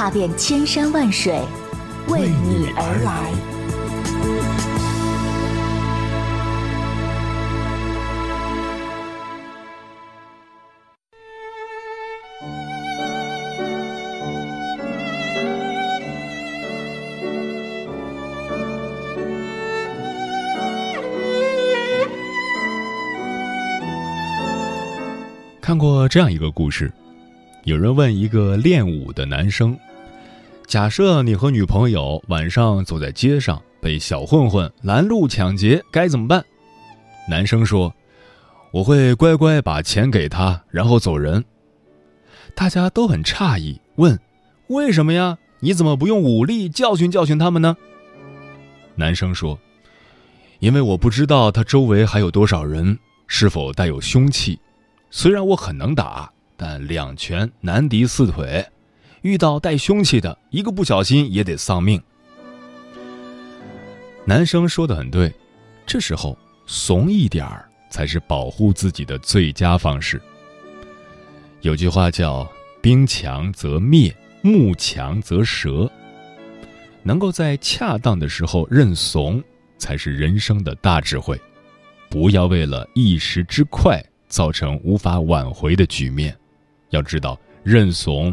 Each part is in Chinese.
踏遍千山万水，为你而来。看过这样一个故事，有人问一个练武的男生：“假设你和女朋友晚上走在街上，被小混混拦路抢劫，该怎么办？”男生说：“我会乖乖把钱给他，然后走人。”大家都很诧异，问：“为什么呀？你怎么不用武力教训教训他们呢？”男生说：“因为我不知道他周围还有多少人，是否带有凶器。”虽然我很能打，但两拳难敌四腿，遇到带凶器的，一个不小心也得丧命。男生说的很对，这时候怂一点儿才是保护自己的最佳方式。有句话叫“兵强则灭，木强则折”，能够在恰当的时候认怂，才是人生的大智慧。不要为了一时之快。造成无法挽回的局面，要知道认怂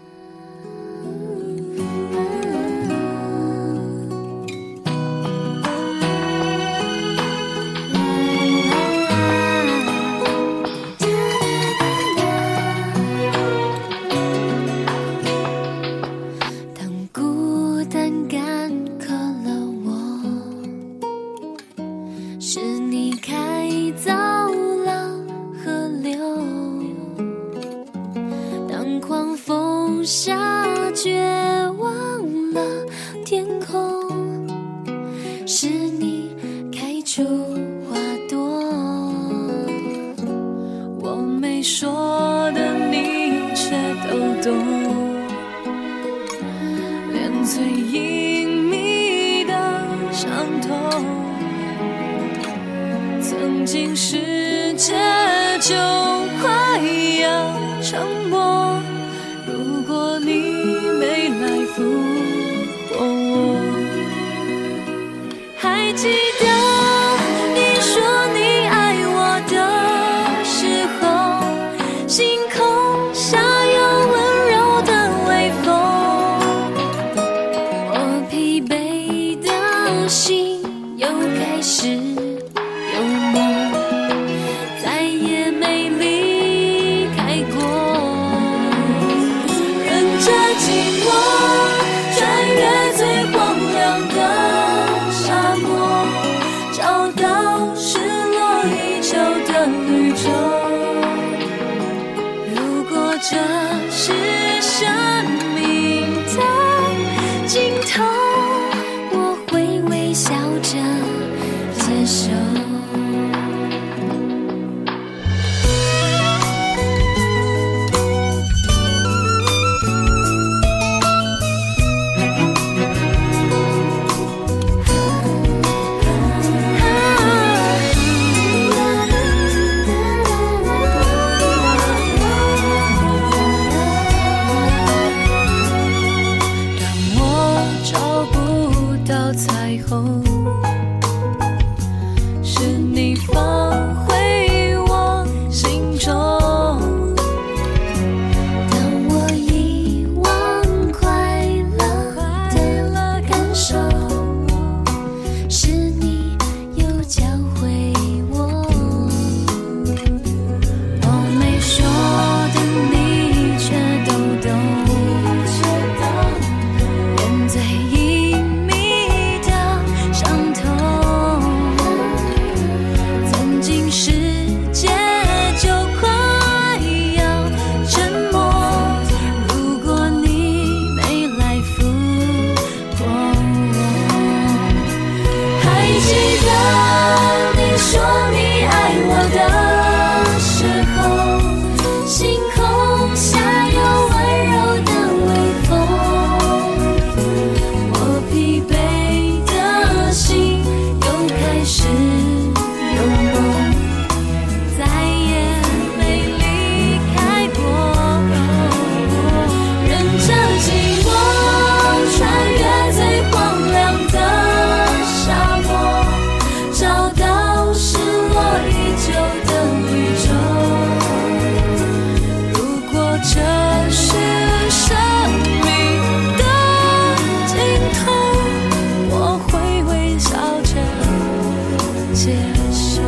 接受。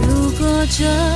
如果这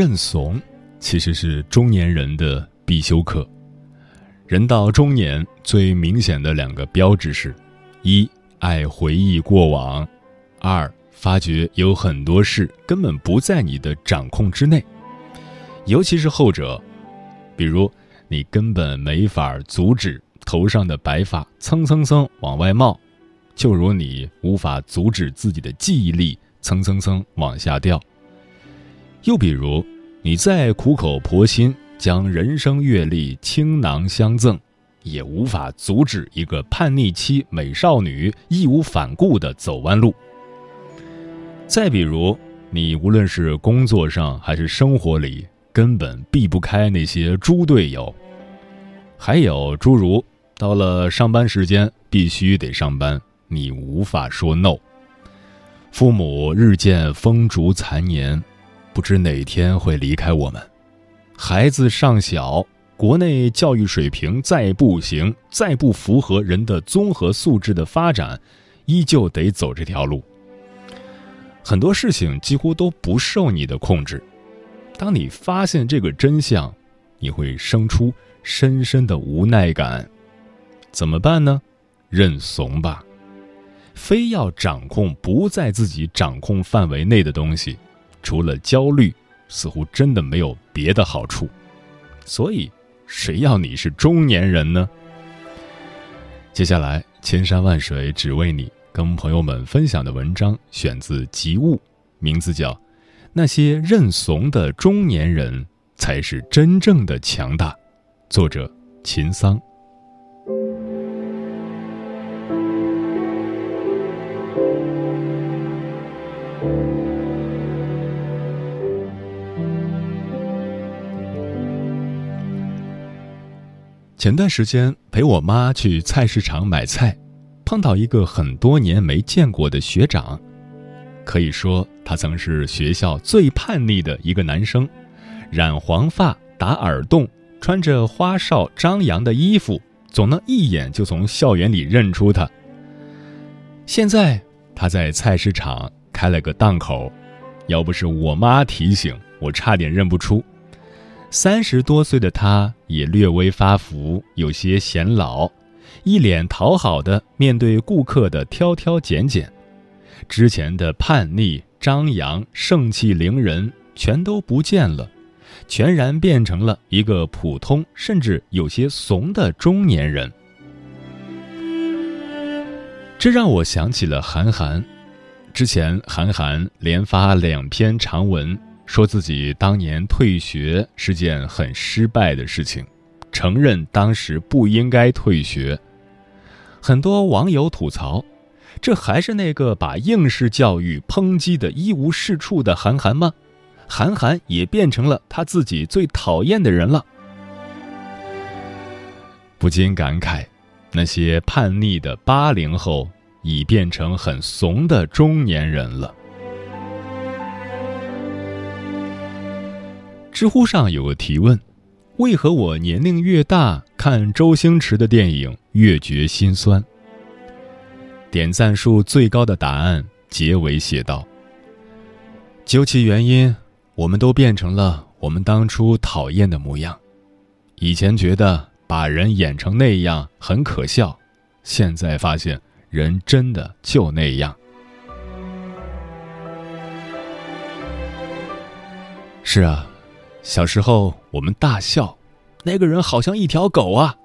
认怂，其实是中年人的必修课。人到中年，最明显的两个标志是：一爱回忆过往；二发觉有很多事根本不在你的掌控之内。尤其是后者，比如你根本没法阻止头上的白发蹭蹭蹭往外冒，就如你无法阻止自己的记忆力蹭蹭蹭往下掉。又比如，你再苦口婆心将人生阅历倾囊相赠，也无法阻止一个叛逆期美少女义无反顾的走弯路。再比如，你无论是工作上还是生活里，根本避不开那些猪队友。还有诸如，到了上班时间必须得上班，你无法说 no。父母日渐风烛残年。不知哪天会离开我们，孩子尚小，国内教育水平再不行，再不符合人的综合素质的发展，依旧得走这条路。很多事情几乎都不受你的控制。当你发现这个真相，你会生出深深的无奈感。怎么办呢？认怂吧。非要掌控不在自己掌控范围内的东西。除了焦虑，似乎真的没有别的好处。所以，谁要你是中年人呢？接下来，千山万水只为你，跟朋友们分享的文章选自《极物》，名字叫《那些认怂的中年人才是真正的强大》，作者秦桑。前段时间陪我妈去菜市场买菜，碰到一个很多年没见过的学长，可以说他曾是学校最叛逆的一个男生，染黄发、打耳洞，穿着花哨张扬的衣服，总能一眼就从校园里认出他。现在他在菜市场开了个档口，要不是我妈提醒，我差点认不出。三十多岁的他也略微发福，有些显老，一脸讨好的面对顾客的挑挑拣拣，之前的叛逆、张扬、盛气凌人全都不见了，全然变成了一个普通甚至有些怂的中年人。这让我想起了韩寒，之前韩寒连发两篇长文。说自己当年退学是件很失败的事情，承认当时不应该退学。很多网友吐槽：“这还是那个把应试教育抨击的一无是处的韩寒吗？韩寒也变成了他自己最讨厌的人了。”不禁感慨，那些叛逆的八零后已变成很怂的中年人了。知乎上有个提问：为何我年龄越大，看周星驰的电影越觉心酸？点赞数最高的答案结尾写道：“究其原因，我们都变成了我们当初讨厌的模样。以前觉得把人演成那样很可笑，现在发现人真的就那样。”是啊，小时候我们大笑，那个人好像一条狗啊。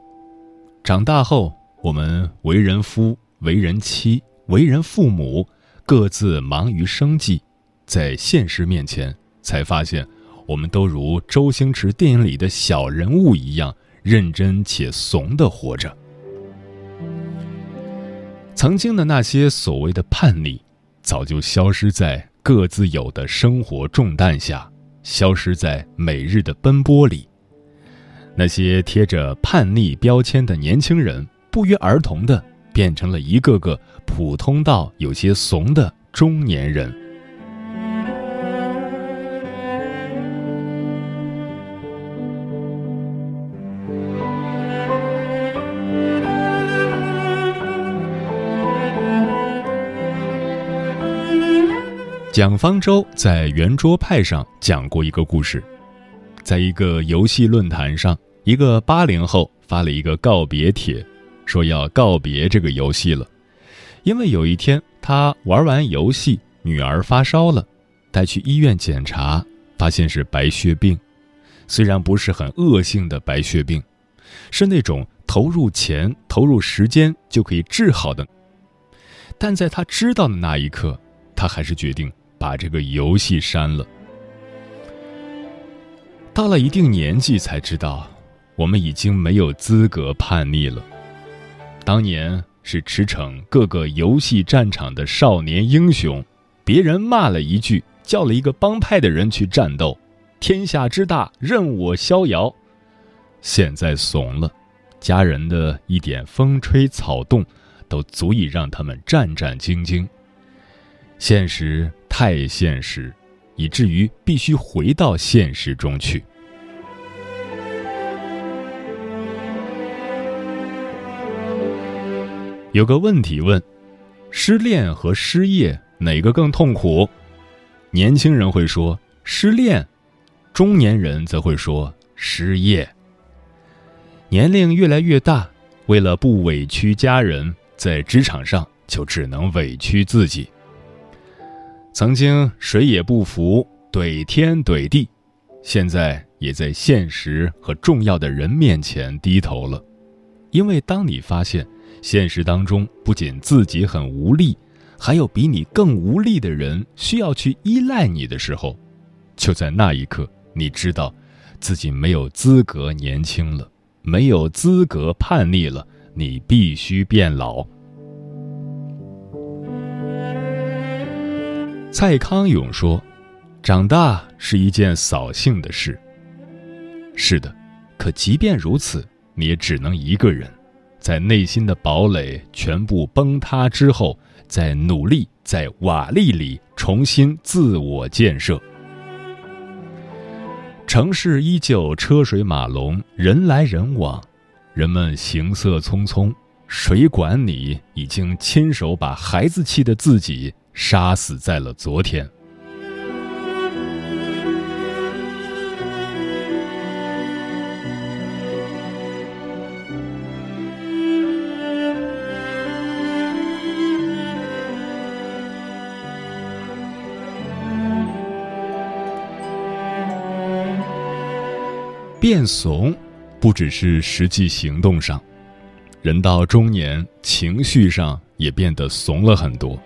长大后，我们为人夫、为人妻、为人父母，各自忙于生计，在现实面前，才发现，我们都如周星驰电影里的小人物一样，认真且怂的活着。曾经的那些所谓的叛逆，早就消失在各自有的生活重担下，消失在每日的奔波里。那些贴着叛逆标签的年轻人，不约而同的变成了一个个普通到有些怂的中年人。蒋方舟在圆桌派上讲过一个故事，在一个游戏论坛上，一个八零后发了一个告别帖，说要告别这个游戏了，因为有一天他玩完游戏，女儿发烧了，带去医院检查，发现是白血病，虽然不是很恶性的白血病，是那种投入钱、投入时间就可以治好的，但在他知道的那一刻，他还是决定。把这个游戏删了。到了一定年纪才知道，我们已经没有资格叛逆了。当年是驰骋各个游戏战场的少年英雄，别人骂了一句，叫了一个帮派的人去战斗，天下之大任我逍遥。现在怂了，家人的一点风吹草动，都足以让他们战战兢兢。现实。太现实，以至于必须回到现实中去。有个问题问：失恋和失业哪个更痛苦？年轻人会说失恋，中年人则会说失业。年龄越来越大，为了不委屈家人，在职场上就只能委屈自己。曾经谁也不服，怼天怼地，现在也在现实和重要的人面前低头了。因为当你发现现实当中不仅自己很无力，还有比你更无力的人需要去依赖你的时候，就在那一刻，你知道自己没有资格年轻了，没有资格叛逆了，你必须变老。蔡康永说：“长大是一件扫兴的事。”是的，可即便如此，你也只能一个人，在内心的堡垒全部崩塌之后，在努力在瓦砾里重新自我建设。城市依旧车水马龙，人来人往，人们行色匆匆，谁管你已经亲手把孩子气的自己？杀死在了昨天。变怂，不只是实际行动上，人到中年，情绪上也变得怂了很多。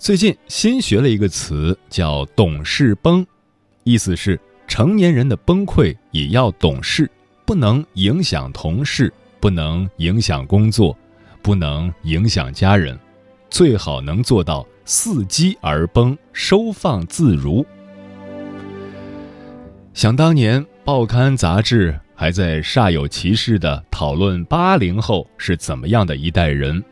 最近新学了一个词，叫“懂事崩”，意思是成年人的崩溃也要懂事，不能影响同事，不能影响工作，不能影响家人，最好能做到伺机而崩，收放自如。想当年，报刊杂志还在煞有其事的讨论八零后是怎么样的一代人，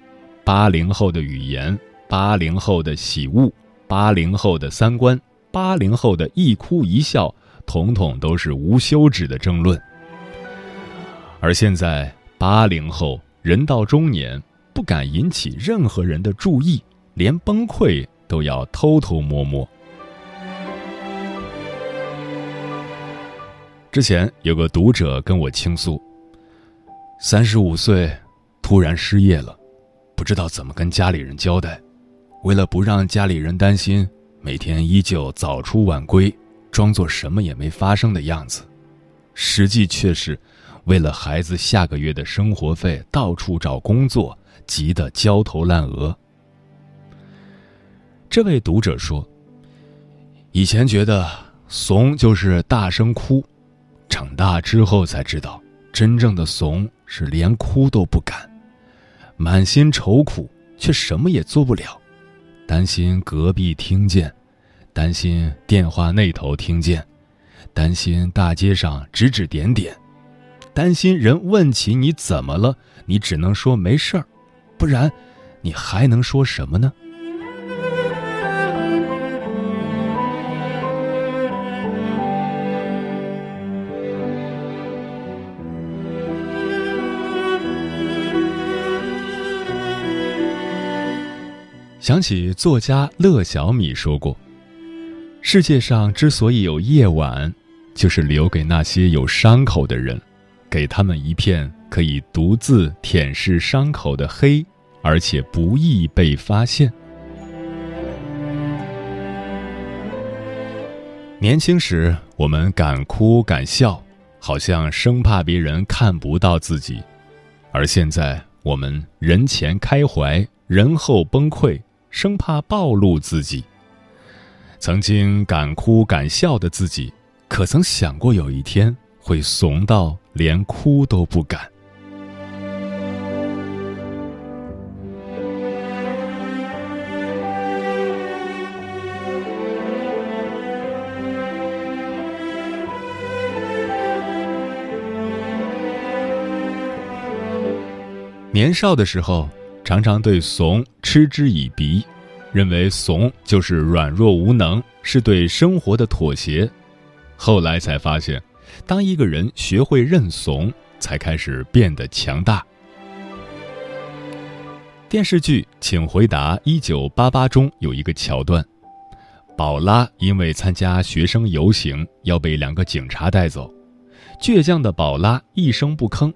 八零后的语言。八零后的喜恶，八零后的三观，八零后的一哭一笑，统统都是无休止的争论。而现在，八零后人到中年，不敢引起任何人的注意，连崩溃都要偷偷摸摸。之前有个读者跟我倾诉，三十五岁突然失业了，不知道怎么跟家里人交代。为了不让家里人担心，每天依旧早出晚归，装作什么也没发生的样子，实际却是为了孩子下个月的生活费到处找工作，急得焦头烂额。这位读者说：“以前觉得怂就是大声哭，长大之后才知道，真正的怂是连哭都不敢，满心愁苦却什么也做不了，担心隔壁听见，担心电话那头听见，担心大街上指指点点，担心人问起你怎么了，你只能说没事儿，不然你还能说什么呢？”想起作家乐小米说过：“世界上之所以有夜晚，就是留给那些有伤口的人，给他们一片可以独自舔舐伤口的黑，而且不易被发现。”年轻时，我们敢哭敢笑，好像生怕别人看不到自己；而现在，我们人前开怀，人后崩溃。生怕暴露自己。曾经敢哭敢笑的自己，可曾想过有一天会怂到连哭都不敢？年少的时候。常常对怂嗤之以鼻，认为怂就是软弱无能，是对生活的妥协。后来才发现，当一个人学会认怂，才开始变得强大。电视剧《请回答一九八八》中有一个桥段，宝拉因为参加学生游行要被两个警察带走，倔强的宝拉一声不吭。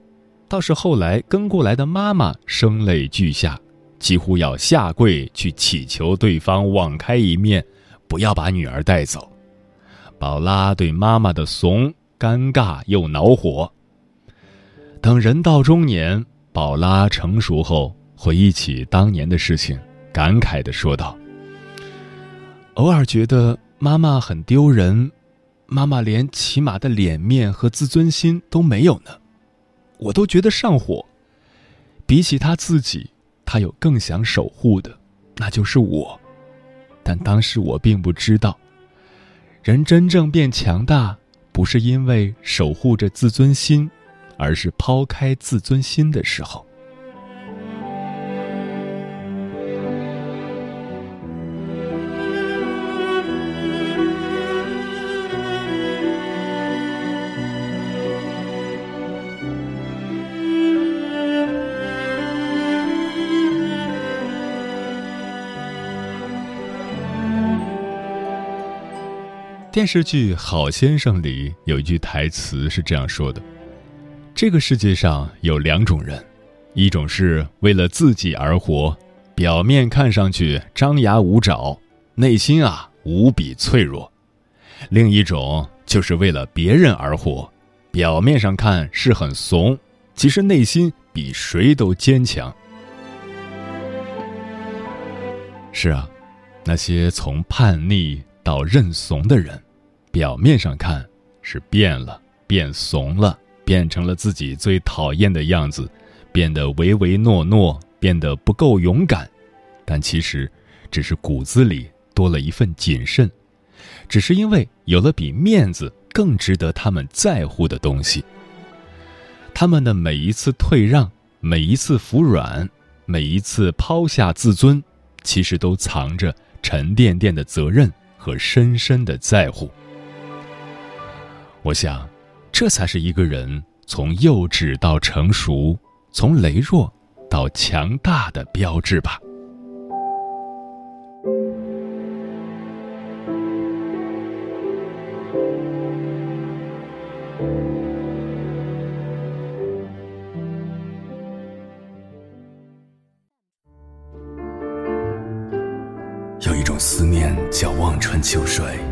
倒是后来跟过来的妈妈声泪俱下，几乎要下跪去祈求对方网开一面，不要把女儿带走。宝拉对妈妈的怂尴尬又恼火。等人到中年，宝拉成熟后回忆起当年的事情，感慨的说道：“偶尔觉得妈妈很丢人，妈妈连起码的脸面和自尊心都没有呢。”我都觉得上火。比起他自己，他有更想守护的，那就是我。但当时我并不知道，人真正变强大，不是因为守护着自尊心，而是抛开自尊心的时候。电视剧《好先生》里有一句台词是这样说的：“这个世界上有两种人，一种是为了自己而活，表面看上去张牙舞爪，内心啊无比脆弱；另一种就是为了别人而活，表面上看是很怂，其实内心比谁都坚强。”是啊，那些从叛逆。到认怂的人，表面上看是变了，变怂了，变成了自己最讨厌的样子，变得唯唯诺诺，变得不够勇敢。但其实，只是骨子里多了一份谨慎，只是因为有了比面子更值得他们在乎的东西。他们的每一次退让，每一次服软，每一次抛下自尊，其实都藏着沉甸甸的责任。和深深的在乎，我想这才是一个人从幼稚到成熟从羸弱到强大的标志吧。有一种思念叫望穿秋水。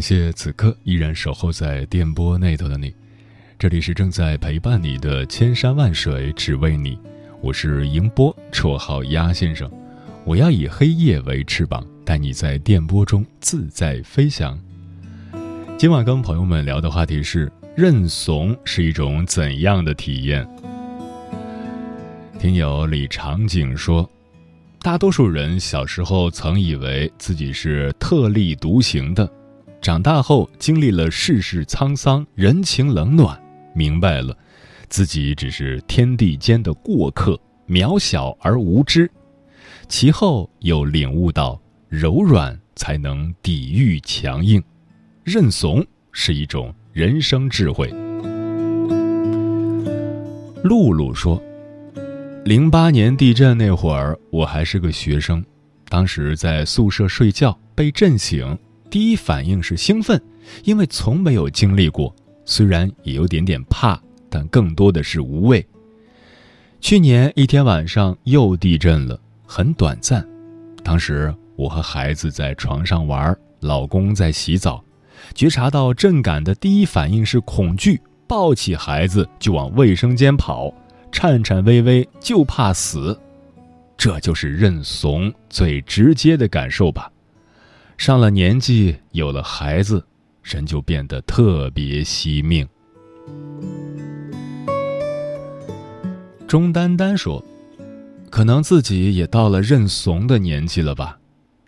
感谢此刻依然守候在电波那头的你，这里是正在陪伴你的千山万水只为你，我是迎波，绰号鸭先生。我要以黑夜为翅膀，带你在电波中自在飞翔。今晚跟朋友们聊的话题是：认怂是一种怎样的体验？听友李长景说，大多数人小时候曾以为自己是特立独行的。长大后，经历了世事沧桑、人情冷暖，明白了，自己只是天地间的过客，渺小而无知。其后又领悟到，柔软才能抵御强硬，认怂是一种人生智慧。露露说：“零八年地震那会儿，我还是个学生，当时在宿舍睡觉，被震醒。”第一反应是兴奋，因为从没有经历过，虽然也有点点怕，但更多的是无畏。去年一天晚上又地震了，很短暂。当时我和孩子在床上玩，老公在洗澡，觉察到震感的第一反应是恐惧，抱起孩子就往卫生间跑，颤颤巍巍，就怕死。这就是认怂最直接的感受吧。上了年纪，有了孩子，人就变得特别惜命。钟丹丹说：“可能自己也到了认怂的年纪了吧？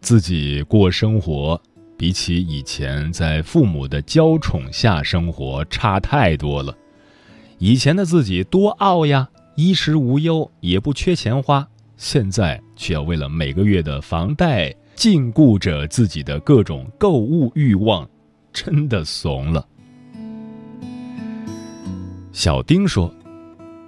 自己过生活，比起以前在父母的娇宠下生活差太多了。以前的自己多傲呀，衣食无忧，也不缺钱花，现在却要为了每个月的房贷。”禁锢着自己的各种购物欲望，真的怂了。小丁说：“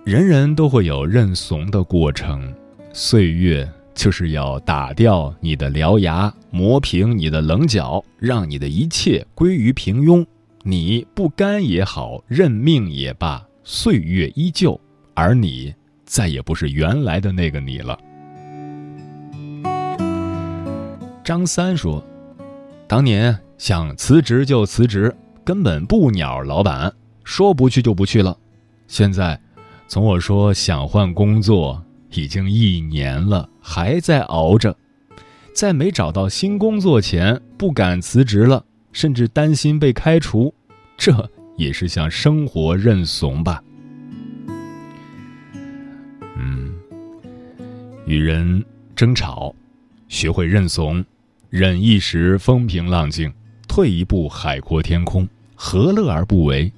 人人都会有认怂的过程，岁月就是要打掉你的獠牙，磨平你的棱角，让你的一切归于平庸。你不甘也好，认命也罢，岁月依旧，而你再也不是原来的那个你了。”张三说：“当年想辞职就辞职，根本不鸟老板，说不去就不去了。现在，从我说想换工作，已经一年了，还在熬着。在没找到新工作前，不敢辞职了，甚至担心被开除。这也是向生活认怂吧。嗯，与人争吵，学会认怂。”忍一时风平浪静，退一步海阔天空，何乐而不为？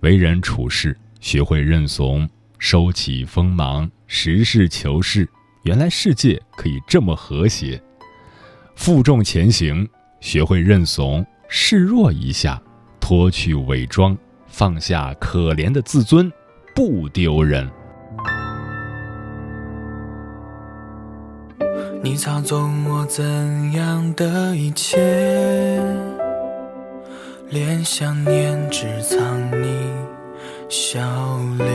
为人处事，学会认怂，收起锋芒，实事求是。原来世界可以这么和谐。负重前行，学会认怂，示弱一下，脱去伪装，放下可怜的自尊，不丢人。你操纵我怎样的一切？连想念只藏你笑脸，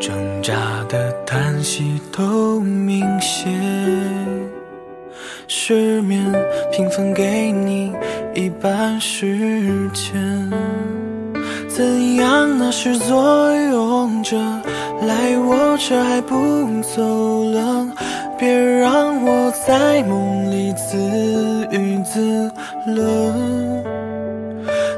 挣扎的叹息都明显。失眠平分给你一半时间，怎样那是作俑者？来我这还不走了，别让我在梦里自娱自乐。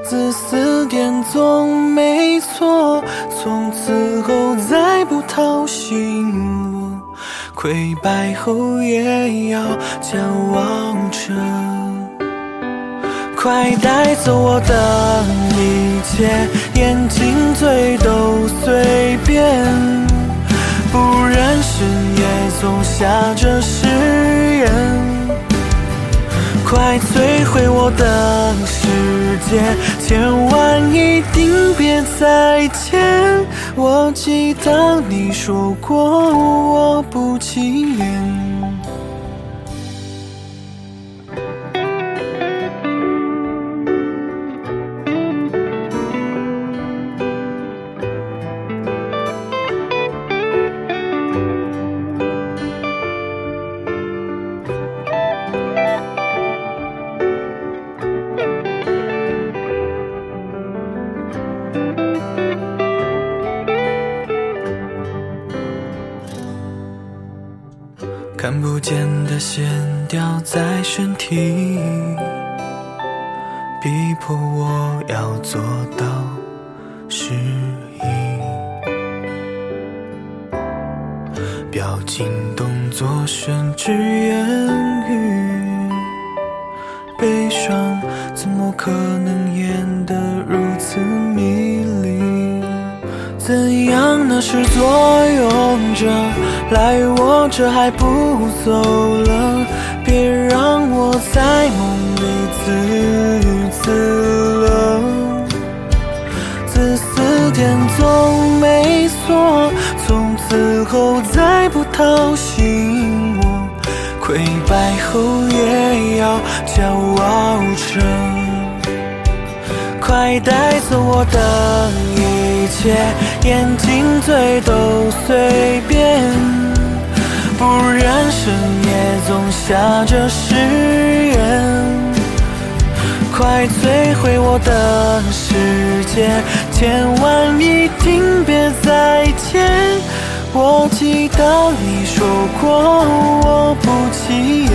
自私点总没错，从此后再不讨心我，溃败后也要将往者。快带走我的一切，眼睛、嘴都随便，不忍心也总下着誓言，快摧毁我的世界，千万一定别再见。我记得你说过，我不起眼。的线条在身体，逼迫我要做到适应。表情、动作、甚至言语，悲伤怎么可能演得如此迷离？怎样那是作用着来我这还不走了？别让我在梦里自娱自乐。自私点总没错，从此后再不讨喜我，溃败后也要骄傲着。快带走我的一切，眼睛、嘴都随便，不然深夜总下着誓言。快摧毁我的世界，千万一定别再见。我记得你说过，我不起眼。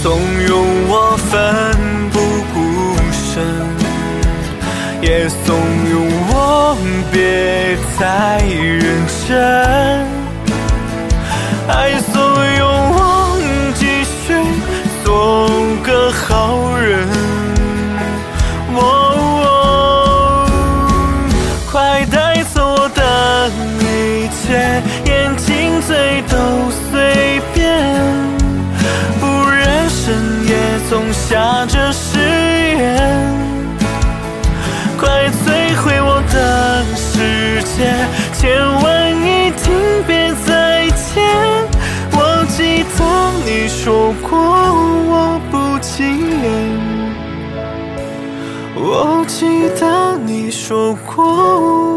怂恿我奋不顾身，也怂恿我别再认真，爱怂恿我记得你说过